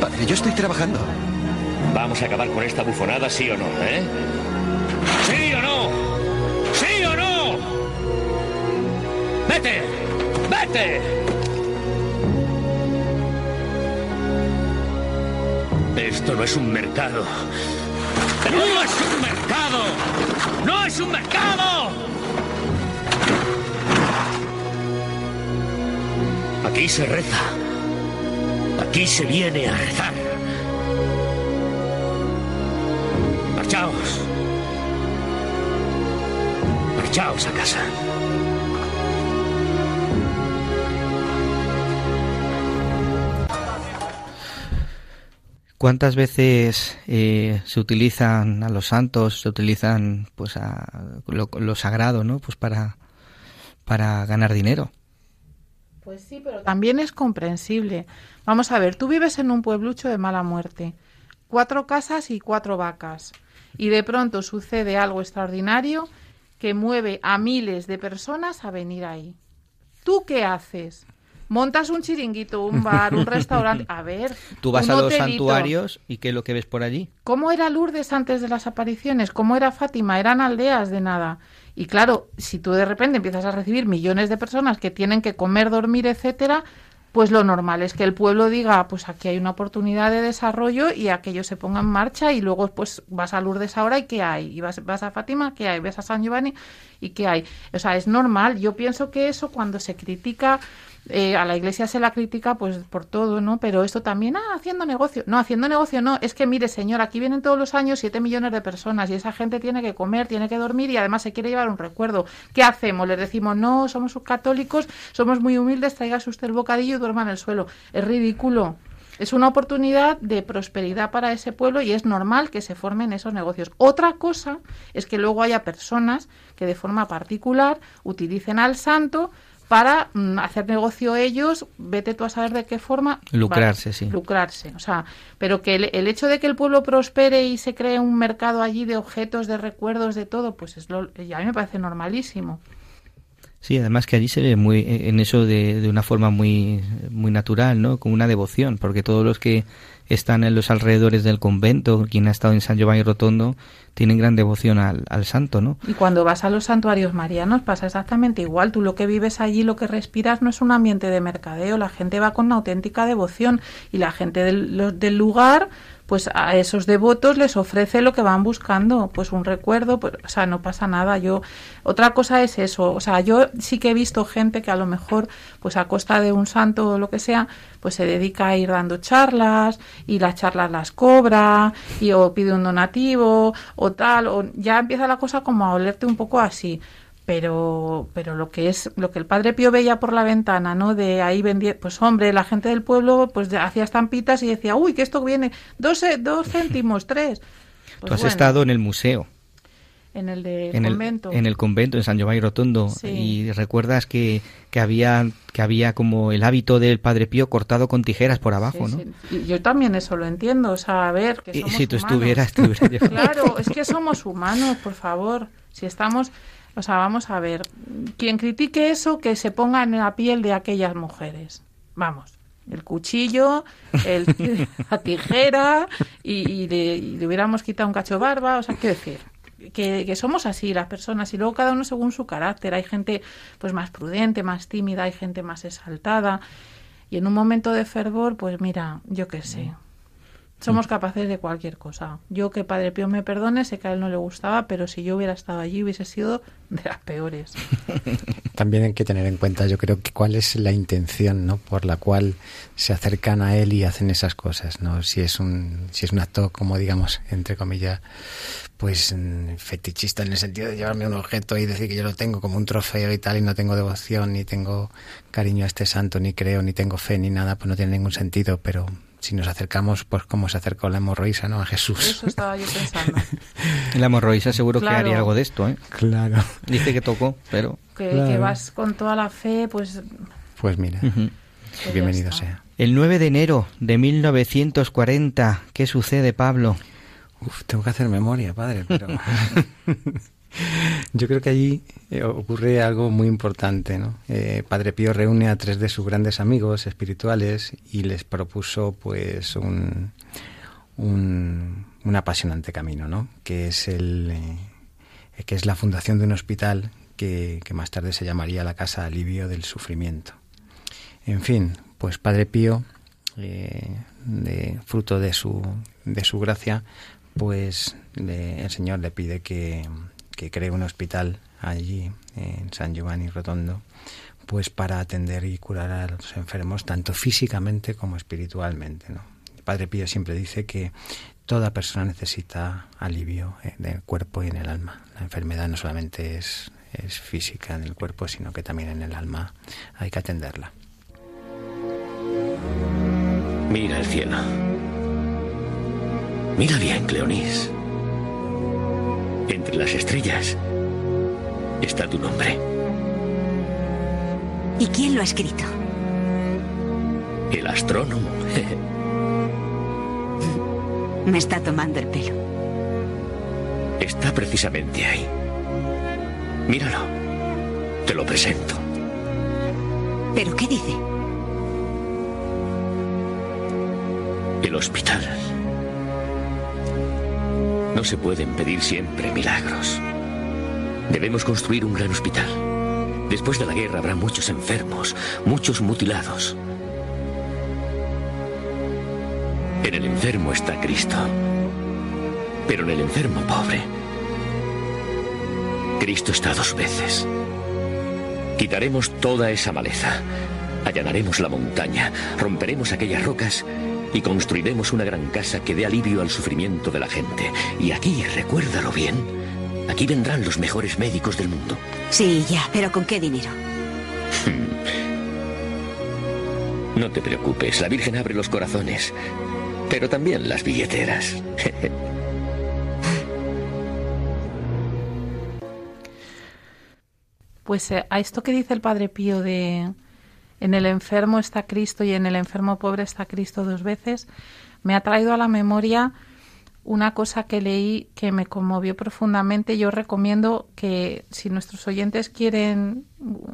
[SPEAKER 7] Padre, yo estoy trabajando.
[SPEAKER 5] Vamos a acabar con esta bufonada, sí o no, ¿eh? ¿Sí o no? ¿Sí o no? ¡Vete! ¡Vete! Esto no es un mercado. ¡No es un mercado! ¡No es un mercado! Aquí se reza. Aquí se viene a rezar. Marchaos. Marchaos a casa.
[SPEAKER 1] ¿Cuántas veces eh, se utilizan a los santos, se utilizan pues a lo, sagrado, ¿no? Pues para, para ganar dinero.
[SPEAKER 2] Pues sí, pero también es comprensible. Vamos a ver, tú vives en un pueblucho de mala muerte. cuatro casas y cuatro vacas. Y de pronto sucede algo extraordinario que mueve a miles de personas a venir ahí. ¿Tú qué haces? Montas un chiringuito, un bar, un restaurante. A ver.
[SPEAKER 1] Tú vas
[SPEAKER 2] un
[SPEAKER 1] a los
[SPEAKER 2] hotelito.
[SPEAKER 1] santuarios y ¿qué es lo que ves por allí?
[SPEAKER 2] ¿Cómo era Lourdes antes de las apariciones? ¿Cómo era Fátima? Eran aldeas de nada. Y claro, si tú de repente empiezas a recibir millones de personas que tienen que comer, dormir, etcétera, pues lo normal es que el pueblo diga, pues aquí hay una oportunidad de desarrollo y aquello se ponga en marcha y luego pues vas a Lourdes ahora y qué hay, y vas, vas a Fátima, qué hay, vas a San Giovanni y qué hay. O sea, es normal. Yo pienso que eso cuando se critica eh, a la iglesia se la critica pues por todo, ¿no? Pero esto también, ah, haciendo negocio. No, haciendo negocio no. Es que mire, señor, aquí vienen todos los años siete millones de personas y esa gente tiene que comer, tiene que dormir y además se quiere llevar un recuerdo. ¿Qué hacemos? Les decimos, no, somos católicos, somos muy humildes, tráigase usted el bocadillo y duerma en el suelo. Es ridículo. Es una oportunidad de prosperidad para ese pueblo y es normal que se formen esos negocios. Otra cosa es que luego haya personas que de forma particular utilicen al santo para mm, hacer negocio ellos, vete tú a saber de qué forma.
[SPEAKER 1] Lucrarse, sí.
[SPEAKER 2] Lucrarse. O sea, pero que el, el hecho de que el pueblo prospere y se cree un mercado allí de objetos, de recuerdos, de todo, pues es lo, a mí me parece normalísimo.
[SPEAKER 1] Sí, además que allí se ve muy en eso de, de una forma muy muy natural, ¿no? Como una devoción, porque todos los que están en los alrededores del convento, quien ha estado en San Giovanni Rotondo, tienen gran devoción al, al santo, ¿no?
[SPEAKER 2] Y cuando vas a los santuarios marianos pasa exactamente igual. Tú lo que vives allí, lo que respiras, no es un ambiente de mercadeo. La gente va con una auténtica devoción y la gente del, del lugar, pues a esos devotos les ofrece lo que van buscando, pues un recuerdo, pues, o sea, no pasa nada. Yo otra cosa es eso, o sea, yo sí que he visto gente que a lo mejor, pues a costa de un santo o lo que sea, pues se dedica a ir dando charlas y las charlas las cobra y o pide un donativo o tal, o ya empieza la cosa como a olerte un poco así. Pero, pero lo que es, lo que el padre Pío veía por la ventana, ¿no? De ahí vendía, pues hombre, la gente del pueblo, pues hacía estampitas y decía, uy, que esto viene, dos, dos céntimos, tres. Pues
[SPEAKER 1] Tú has
[SPEAKER 2] bueno,
[SPEAKER 1] estado en el museo,
[SPEAKER 2] en el de
[SPEAKER 1] en el,
[SPEAKER 2] convento.
[SPEAKER 1] en el convento en San Giovanni Rotondo
[SPEAKER 2] Sí.
[SPEAKER 1] y recuerdas que, que había que había como el hábito del Padre Pío cortado con tijeras por abajo,
[SPEAKER 2] Sí,
[SPEAKER 1] ¿no?
[SPEAKER 2] sí. Y yo también eso lo entiendo, o sea, a ver, que somos
[SPEAKER 1] si tú
[SPEAKER 2] humanos.
[SPEAKER 1] estuvieras, llevado.
[SPEAKER 2] Claro, es que somos humanos, por favor. Si estamos, o sea, vamos a ver, quien critique eso, que se ponga en la piel de aquellas mujeres. Vamos, el cuchillo, el, la tijera y, y le, y le hubiéramos quitado un cacho de barba, o sea, quiero decir. Que, que somos así las personas y luego cada uno según su carácter hay gente pues más prudente más tímida hay gente más exaltada y en un momento de fervor pues mira yo qué sé somos capaces de cualquier cosa. Yo que Padre Pío me perdone, sé que a él no le gustaba, pero si yo hubiera estado allí hubiese sido de las peores.
[SPEAKER 3] También hay que tener en cuenta, yo creo que cuál es la intención, ¿no? Por la cual se acercan a él y hacen esas cosas, ¿no? Si es un, si es un acto, como digamos, entre comillas, pues mm, fetichista en el sentido de llevarme un objeto y decir que yo lo tengo como un trofeo y tal y no tengo devoción ni tengo cariño a este santo ni creo ni tengo fe ni nada, pues no tiene ningún sentido. Pero si nos acercamos, pues como se acercó la hemorroísa, ¿no? A Jesús.
[SPEAKER 2] Eso estaba yo pensando.
[SPEAKER 1] La hemorroísa seguro
[SPEAKER 2] Claro.
[SPEAKER 1] que haría algo de esto, ¿eh?
[SPEAKER 3] Claro.
[SPEAKER 1] Dice que tocó, pero...
[SPEAKER 2] Que,
[SPEAKER 3] Claro.
[SPEAKER 2] que vas con toda la fe, pues
[SPEAKER 3] Pues mira,
[SPEAKER 1] Ujú.
[SPEAKER 2] ya
[SPEAKER 3] bienvenido
[SPEAKER 2] está.
[SPEAKER 3] sea.
[SPEAKER 1] El 9 de enero de 1940, ¿qué sucede, Pablo?
[SPEAKER 3] Uf, tengo que hacer memoria, padre, pero yo creo que allí eh, ocurre algo muy importante, ¿no? Eh, padre Pío reúne a tres de sus grandes amigos espirituales y les propuso, pues, un, un, un apasionante camino, ¿no? Que es el eh, que es la fundación de un hospital que, más tarde se llamaría la Casa Alivio del Sufrimiento. En fin, pues Padre Pío, fruto de su, de su gracia, pues el Señor le pide que, que cree un hospital allí en San Giovanni Rotondo, pues para atender y curar a los enfermos tanto físicamente como espiritualmente. El Padre Pío siempre dice que toda persona necesita alivio en el cuerpo y en el alma. La enfermedad no solamente es, es física en el cuerpo, sino que también en el alma hay que atenderla.
[SPEAKER 5] Mira el cielo. Mira bien, Cleonis. Entre las estrellas está tu nombre.
[SPEAKER 10] ¿Y quién lo ha escrito?
[SPEAKER 5] El astrónomo.
[SPEAKER 10] Me está tomando el pelo.
[SPEAKER 5] Está precisamente ahí. Míralo. Te lo presento.
[SPEAKER 10] ¿Pero qué dice?
[SPEAKER 5] El hospital. No se pueden pedir siempre milagros. Debemos construir un gran hospital. Después de la guerra habrá muchos enfermos, muchos mutilados. En el enfermo está Cristo. Pero en el enfermo pobre, Cristo está dos veces. Quitaremos toda esa maleza, allanaremos la montaña, romperemos aquellas rocas y construiremos una gran casa que dé alivio al sufrimiento de la gente. Y aquí, recuérdalo bien, aquí vendrán los mejores médicos del mundo.
[SPEAKER 10] Sí, ya, pero ¿con qué dinero?
[SPEAKER 5] No te preocupes, la Virgen abre los corazones, pero también las billeteras.
[SPEAKER 2] Pues eh, a esto que dice el Padre Pío de en el enfermo está Cristo y en el enfermo pobre está Cristo dos veces, me ha traído a la memoria una cosa que leí que me conmovió profundamente. Yo recomiendo que si nuestros oyentes quieren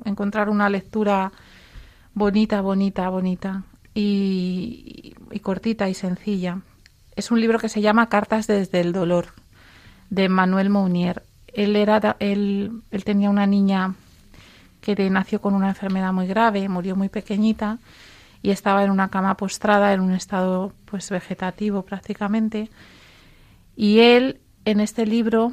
[SPEAKER 2] encontrar una lectura bonita, bonita, bonita y, cortita y sencilla, es un libro que se llama Cartas desde el dolor de Manuel Mounier. Él era él, él tenía una niña que nació con una enfermedad muy grave, murió muy pequeñita y estaba en una cama postrada en un estado pues vegetativo prácticamente. Y él en este libro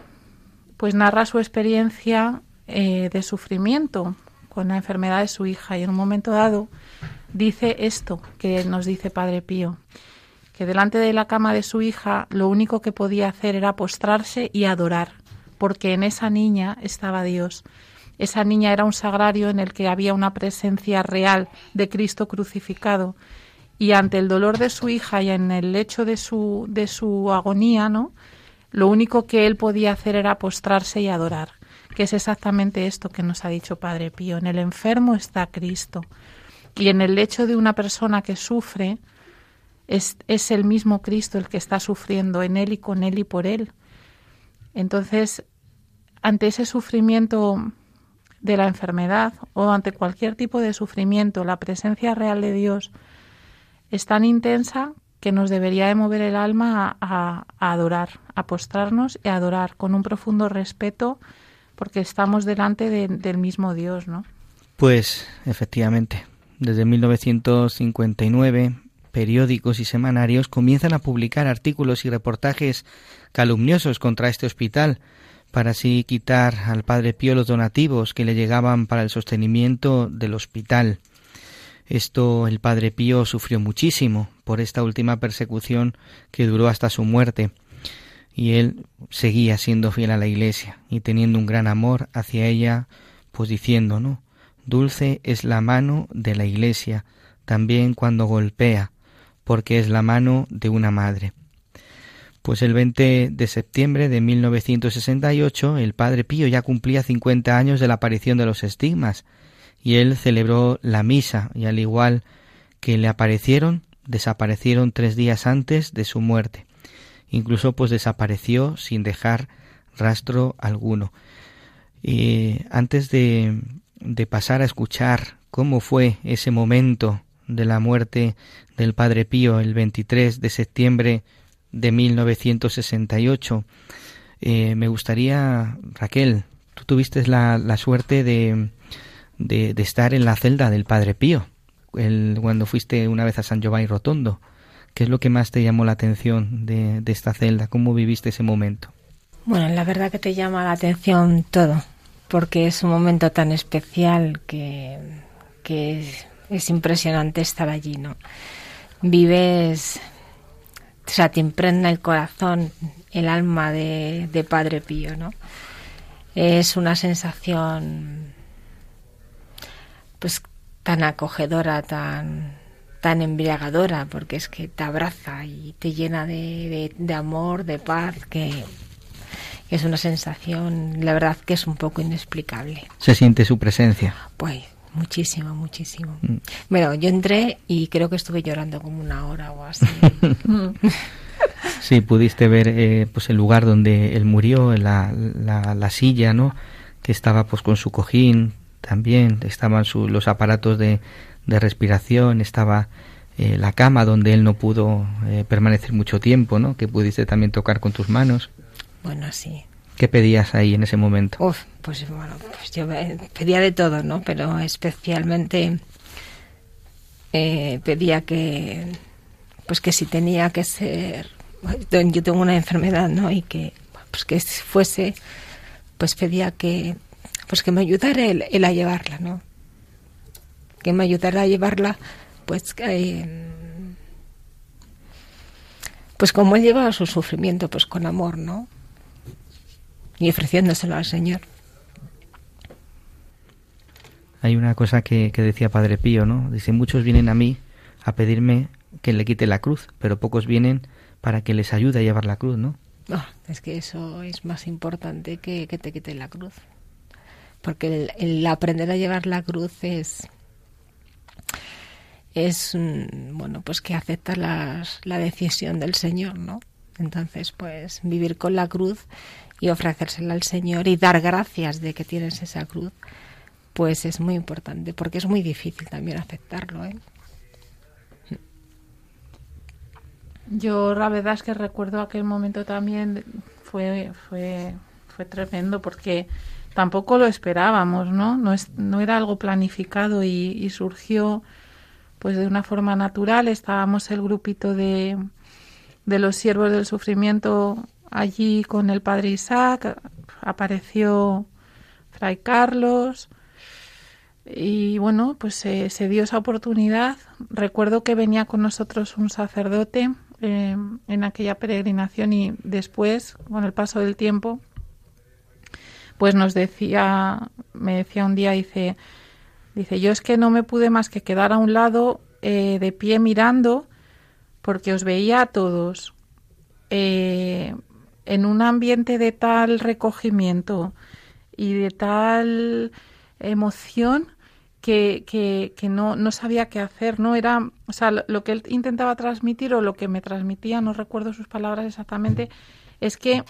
[SPEAKER 2] pues narra su experiencia eh, de sufrimiento con la enfermedad de su hija y en un momento dado dice esto que nos dice Padre Pío, que delante de la cama de su hija lo único que podía hacer era postrarse y adorar, porque en esa niña estaba Dios esa niña era un sagrario en el que había una presencia real de Cristo crucificado y ante el dolor de su hija y en el lecho de su de su agonía, ¿no? Lo único que él podía hacer era postrarse y adorar, que es exactamente esto que nos ha dicho Padre Pío. En el enfermo está Cristo y en el lecho de una persona que sufre es, es el mismo Cristo el que está sufriendo en él y con él y por él. Entonces, ante ese sufrimiento de la enfermedad o ante cualquier tipo de sufrimiento, la presencia real de Dios es tan intensa que nos debería de mover el alma a, adorar, a postrarnos y a adorar con un profundo respeto porque estamos delante del mismo Dios, ¿no?
[SPEAKER 1] Pues efectivamente, desde 1959 periódicos y semanarios comienzan a publicar artículos y reportajes calumniosos contra este hospital, para así quitar al Padre Pío los donativos que le llegaban para el sostenimiento del hospital. Esto el Padre Pío sufrió muchísimo por esta última persecución que duró hasta su muerte, y él seguía siendo fiel a la Iglesia y teniendo un gran amor hacia ella, pues diciendo, ¿no? Dulce es la mano de la Iglesia, también cuando golpea, porque es la mano de una madre. Pues el 20 de septiembre de 1968 el Padre Pío ya cumplía 50 años de la aparición de los estigmas y él celebró la misa y al igual que le aparecieron, desaparecieron tres días antes de su muerte. Incluso pues desapareció sin dejar rastro alguno. Y antes de, de pasar a escuchar cómo fue ese momento de la muerte del Padre Pío el 23 de septiembre de 1968. Eh, me gustaría, Raquel, tú tuviste la, la suerte de, de, estar en la celda del Padre Pío, el, cuando fuiste una vez a San Giovanni Rotondo. ¿Qué es lo que más te llamó la atención de, de esta celda? ¿Cómo viviste ese momento?
[SPEAKER 11] Bueno, la verdad que te llama la atención todo, porque es un momento tan especial que, que es, es impresionante estar allí, ¿no? Vives o sea, te impregna el corazón, el alma de, de Padre Pío, ¿no? Es una sensación pues tan acogedora, tan, tan embriagadora, porque es que te abraza y te llena de, de, amor, de paz, que, es una sensación, la verdad que es un poco inexplicable.
[SPEAKER 1] Se siente su presencia.
[SPEAKER 11] Pues Muchísimo, muchísimo. Mm. Bueno, yo entré y creo que estuve llorando como una hora o así.
[SPEAKER 1] Sí, pudiste ver eh, pues el lugar donde él murió, la, la, la, silla, ¿no? Que estaba pues con su cojín también, estaban su, los aparatos de, de respiración, estaba eh, la cama donde él no pudo eh, permanecer mucho tiempo, ¿no? Que pudiste también tocar con tus manos.
[SPEAKER 11] Bueno, sí.
[SPEAKER 1] ¿Qué pedías ahí en ese momento?
[SPEAKER 11] Pues bueno, pues yo pedía de todo, ¿no? Pero especialmente eh, pedía que, pues que si tenía que ser, yo tengo una enfermedad, ¿no? Y que, pues que fuese, pues pedía que, pues que me ayudara él, él a llevarla, ¿no? Que me ayudara a llevarla pues eh, pues como él llevaba su sufrimiento pues con amor no y ofreciéndoselo al Señor.
[SPEAKER 1] Hay una cosa que, que decía Padre Pío no dice muchos vienen a mí a pedirme que le quite la cruz pero pocos vienen para que les ayude a llevar la cruz no
[SPEAKER 11] oh, es que eso es más importante que, que te quite la cruz. Porque el, el aprender a llevar la cruz es es bueno pues que acepta las, la decisión del Señor, ¿no? Entonces, pues vivir con la cruz y ofrecérsela al Señor y dar gracias de que tienes esa cruz, pues es muy importante, porque es muy difícil también aceptarlo, ¿eh?
[SPEAKER 2] Yo la verdad es que recuerdo aquel momento también fue fue fue tremendo porque tampoco lo esperábamos, ¿no? No, es, no era algo planificado y, y surgió pues de una forma natural. Estábamos el grupito de, de los siervos del sufrimiento allí con el padre Isaac, apareció Fray Carlos y bueno, pues se dio esa oportunidad. Recuerdo que venía con nosotros un sacerdote eh, en aquella peregrinación y después, con el paso del tiempo, pues nos decía, me decía un día, dice, Dice, yo es que no me pude más que quedar a un lado eh, de pie mirando porque os veía a todos eh, en un ambiente de tal recogimiento y de tal emoción que, que, que no, no, sabía qué hacer, ¿no? Era, o sea, lo, que él intentaba transmitir o lo que me transmitía, no recuerdo sus palabras exactamente, es que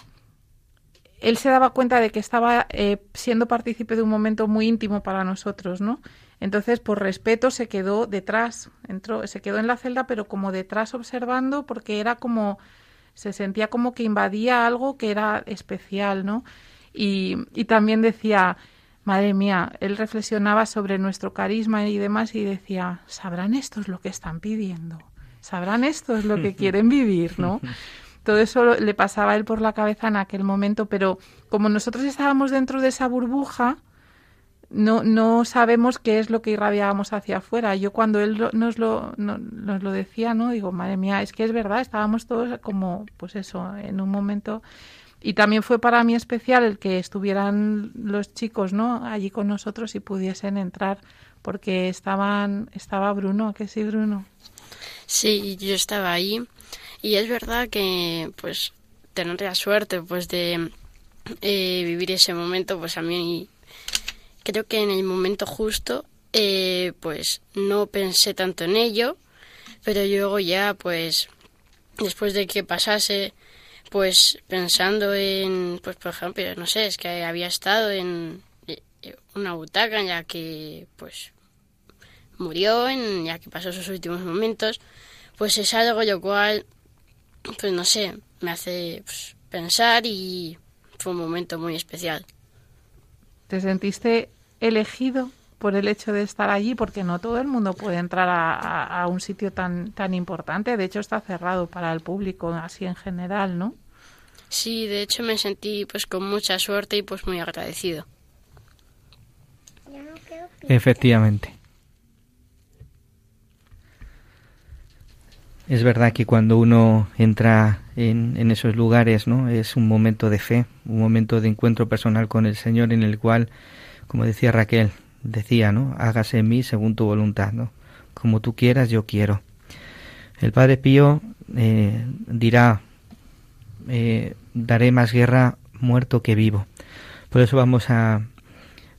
[SPEAKER 2] él se daba cuenta de que estaba eh, siendo partícipe de un momento muy íntimo para nosotros, ¿no? Entonces, por respeto, se quedó detrás, entró, se quedó en la celda, pero como detrás observando, porque era como, se sentía como que invadía algo que era especial, ¿no? Y, y también decía, madre mía, él reflexionaba sobre nuestro carisma y demás y decía, ¿sabrán estos lo que están pidiendo? ¿Sabrán estos lo que quieren vivir, no? todo eso le pasaba a él por la cabeza en aquel momento, pero como nosotros estábamos dentro de esa burbuja, no, no sabemos qué es lo que irradiábamos hacia afuera. Yo cuando él nos lo, no, nos lo decía, ¿no? Digo, madre mía, es que es verdad, estábamos todos como, pues eso, en un momento... Y también fue para mí especial el que estuvieran los chicos, ¿no? Allí con nosotros y pudiesen entrar, porque estaban, estaba Bruno, que sí, Bruno.
[SPEAKER 4] Sí, yo estaba ahí y es verdad que, pues, tener la suerte, pues, de eh, vivir ese momento, pues a mí creo que en el momento justo, eh, pues, no pensé tanto en ello, pero luego ya, pues, después de que pasase, pues, pensando en, pues, por ejemplo, no sé, es que había estado en eh, una butaca en la que, pues, murió, en la que pasó sus últimos momentos, pues es algo lo cual pues no sé, me hace pues, pensar y fue un momento muy especial.
[SPEAKER 2] ¿Te sentiste elegido por el hecho de estar allí? Porque no todo el mundo puede entrar a, a, a un sitio tan, tan importante. De hecho, está cerrado para el público, así en general, ¿no?
[SPEAKER 4] Sí, de hecho me sentí pues con mucha suerte y pues muy agradecido.
[SPEAKER 1] Efectivamente. Es verdad que cuando uno entra en, esos lugares, ¿no? Es un momento de fe, un momento de encuentro personal con el Señor en el cual, como decía Raquel, decía, ¿no? Hágase en mí según tu voluntad, ¿no? Como tú quieras, yo quiero. El Padre Pío eh, dirá, eh, daré más guerra muerto que vivo. Por eso vamos a,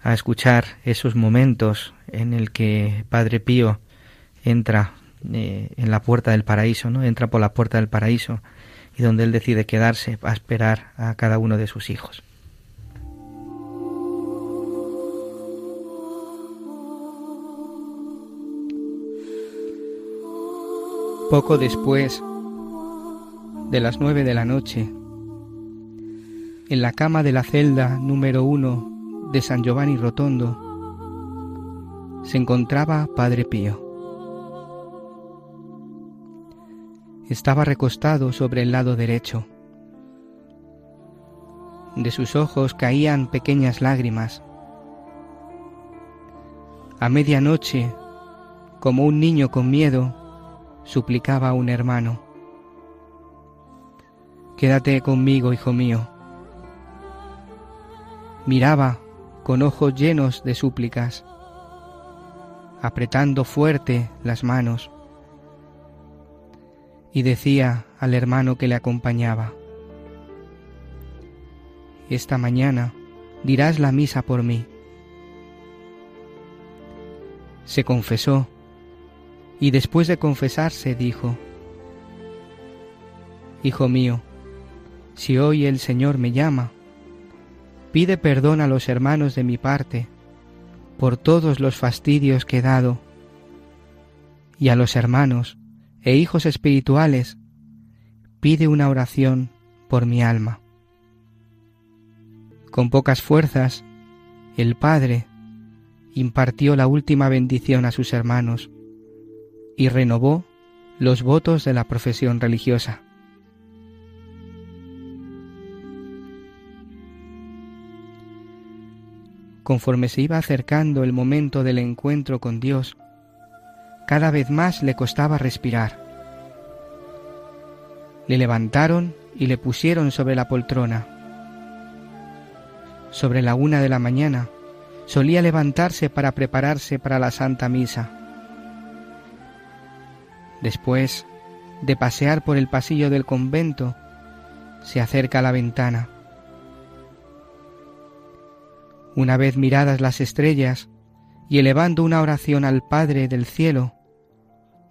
[SPEAKER 1] a escuchar esos momentos en el que Padre Pío entra eh, en la puerta del paraíso, ¿no? Entra por la puerta del paraíso y donde él decide quedarse a esperar a cada uno de sus hijos. Poco después de las nueve de la noche, en la cama de la celda número uno de San Giovanni Rotondo, se encontraba Padre Pío. Estaba recostado sobre el lado derecho. De sus ojos caían pequeñas lágrimas. A medianoche, como un niño con miedo, suplicaba a un hermano. Quédate conmigo, hijo mío. Miraba con ojos llenos de súplicas, apretando fuerte las manos, y decía al hermano que le acompañaba, Esta mañana dirás la misa por mí. Se confesó y después de confesarse dijo, Hijo mío, si hoy el Señor me llama, pide perdón a los hermanos de mi parte por todos los fastidios que he dado, y a los hermanos e hijos espirituales, pide una oración por mi alma. Con pocas fuerzas, el Padre impartió la última bendición a sus hermanos, y renovó los votos de la profesión religiosa. Conforme se iba acercando el momento del encuentro con Dios, cada vez más le costaba respirar. Le levantaron y le pusieron sobre la poltrona. Sobre la una de la mañana solía levantarse para prepararse para la Santa Misa Después de pasear por el pasillo del convento, se acerca a la ventana. Una vez miradas las estrellas y elevando una oración al Padre del cielo,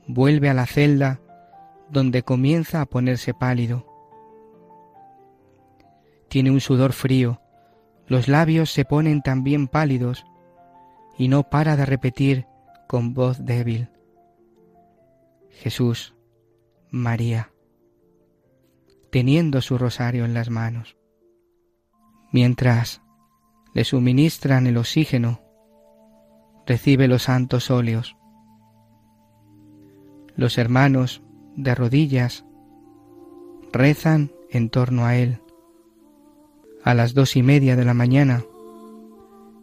[SPEAKER 1] vuelve a la celda donde comienza a ponerse pálido. Tiene un sudor frío, los labios se ponen también pálidos y no para de repetir con voz débil. Jesús, María, teniendo su rosario en las manos. Mientras le suministran el oxígeno, recibe los santos óleos. Los hermanos, de rodillas, rezan en torno a él. A las dos y media de la mañana,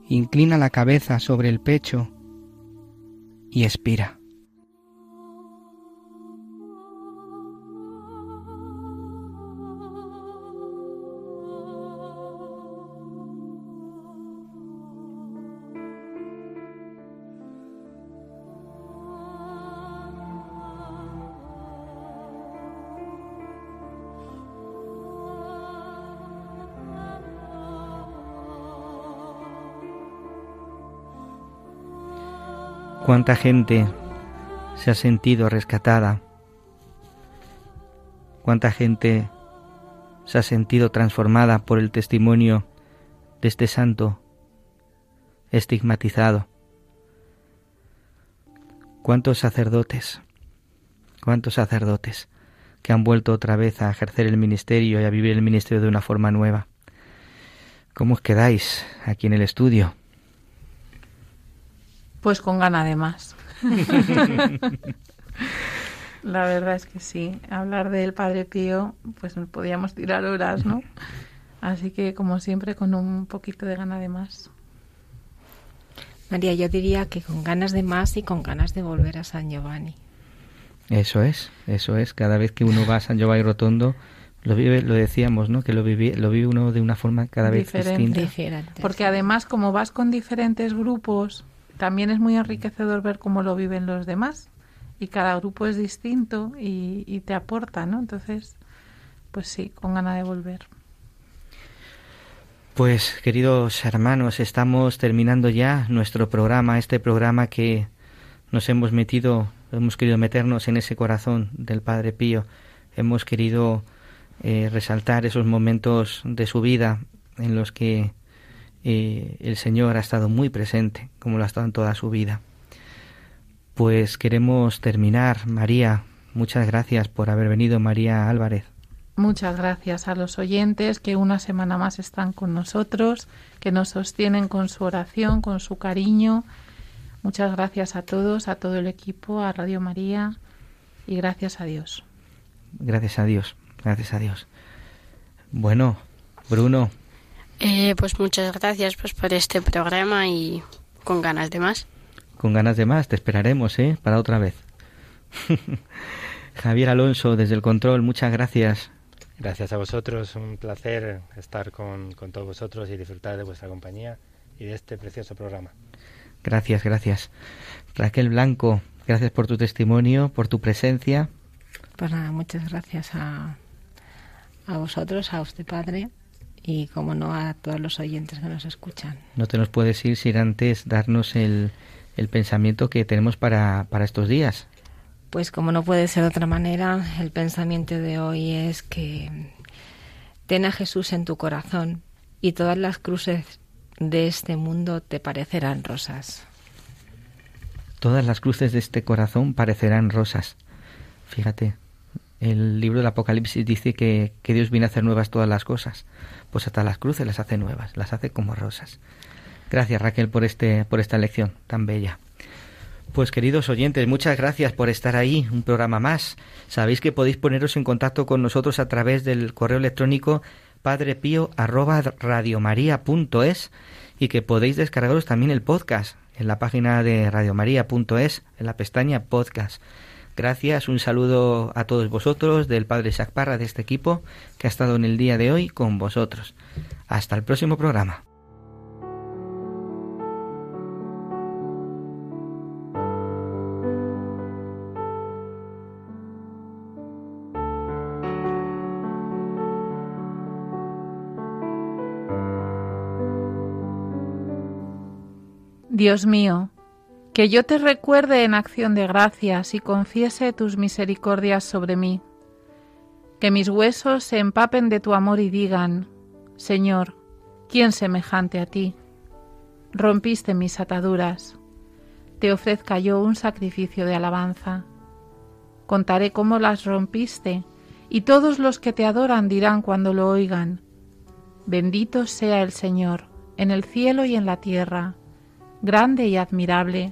[SPEAKER 1] inclina la cabeza sobre el pecho y expira. Cuánta gente se ha sentido rescatada, cuánta gente se ha sentido transformada por el testimonio de este santo estigmatizado. Cuántos sacerdotes, cuántos sacerdotes que han vuelto otra vez a ejercer el ministerio y a vivir el ministerio de una forma nueva. ¿Cómo os quedáis aquí en el estudio?
[SPEAKER 2] Pues con gana de más. La verdad es que sí. Hablar del Padre Pío, pues nos podíamos tirar horas, ¿no? Así que, como siempre, con un poquito de gana de más.
[SPEAKER 11] María, yo diría que con ganas de más y con ganas de volver a San Giovanni.
[SPEAKER 1] Eso es, eso es. Cada vez que uno va a San Giovanni Rotondo, lo vive, lo decíamos, ¿no? Que lo vive, lo vive uno de una forma cada vez distinta.
[SPEAKER 2] Porque además, como vas con diferentes grupos, también es muy enriquecedor ver cómo lo viven los demás y cada grupo es distinto y, te aporta, ¿no? Entonces, pues sí, con ganas de volver.
[SPEAKER 1] Pues queridos hermanos, estamos terminando ya nuestro programa, este programa que nos hemos metido, hemos querido meternos en ese corazón del Padre Pío, hemos querido eh, resaltar esos momentos de su vida en los que eh, el Señor ha estado muy presente, como lo ha estado en toda su vida. Pues queremos terminar. María, muchas gracias por haber venido, María Álvarez.
[SPEAKER 2] Muchas gracias a los oyentes que una semana más están con nosotros, que nos sostienen con su oración, con su cariño. Muchas gracias a todos, a todo el equipo, a Radio María y gracias a Dios.
[SPEAKER 1] Gracias a Dios, gracias a Dios. Bueno, Bruno.
[SPEAKER 4] Eh, pues muchas gracias pues por este programa y con ganas de más.
[SPEAKER 1] Con ganas de más, te esperaremos, ¿eh? Para otra vez. Javier Alonso, desde el control, muchas gracias.
[SPEAKER 12] Gracias a vosotros, un placer estar con, con todos vosotros y disfrutar de vuestra compañía y de este precioso programa.
[SPEAKER 1] Gracias, gracias. Raquel Blanco, gracias por tu testimonio, por tu presencia.
[SPEAKER 11] Pues nada, muchas gracias a, a vosotros, a usted padre y como no a todos los oyentes que nos escuchan.
[SPEAKER 1] No te nos puedes ir sin antes darnos el, el pensamiento que tenemos para, para estos días.
[SPEAKER 11] Pues como no puede ser de otra manera, el pensamiento de hoy es que ten a Jesús en tu corazón y todas las cruces de este mundo te parecerán rosas.
[SPEAKER 1] Todas las cruces de este corazón parecerán rosas. Fíjate, el libro del Apocalipsis dice que, que Dios viene a hacer nuevas todas las cosas. Pues hasta las cruces las hace nuevas, las hace como rosas. Gracias Raquel por, este, por esta lección tan bella. Pues queridos oyentes, muchas gracias por estar ahí, un programa más. Sabéis que podéis poneros en contacto con nosotros a través del correo electrónico padrepío@radiomaria.es y que podéis descargaros también el podcast en la página de radiomaria.es en la pestaña podcast. Gracias, un saludo a todos vosotros del Padre Isaac Parra de este equipo que ha estado en el día de hoy con vosotros. Hasta el próximo programa.
[SPEAKER 2] Dios mío, que yo te recuerde en acción de gracias y confiese tus misericordias sobre mí. Que mis huesos se empapen de tu amor y digan, Señor, ¿quién semejante a ti? Rompiste mis ataduras. Te ofrezca yo un sacrificio de alabanza. Contaré cómo las rompiste, y todos los que te adoran dirán cuando lo oigan, Bendito sea el Señor, en el cielo y en la tierra Grande y admirable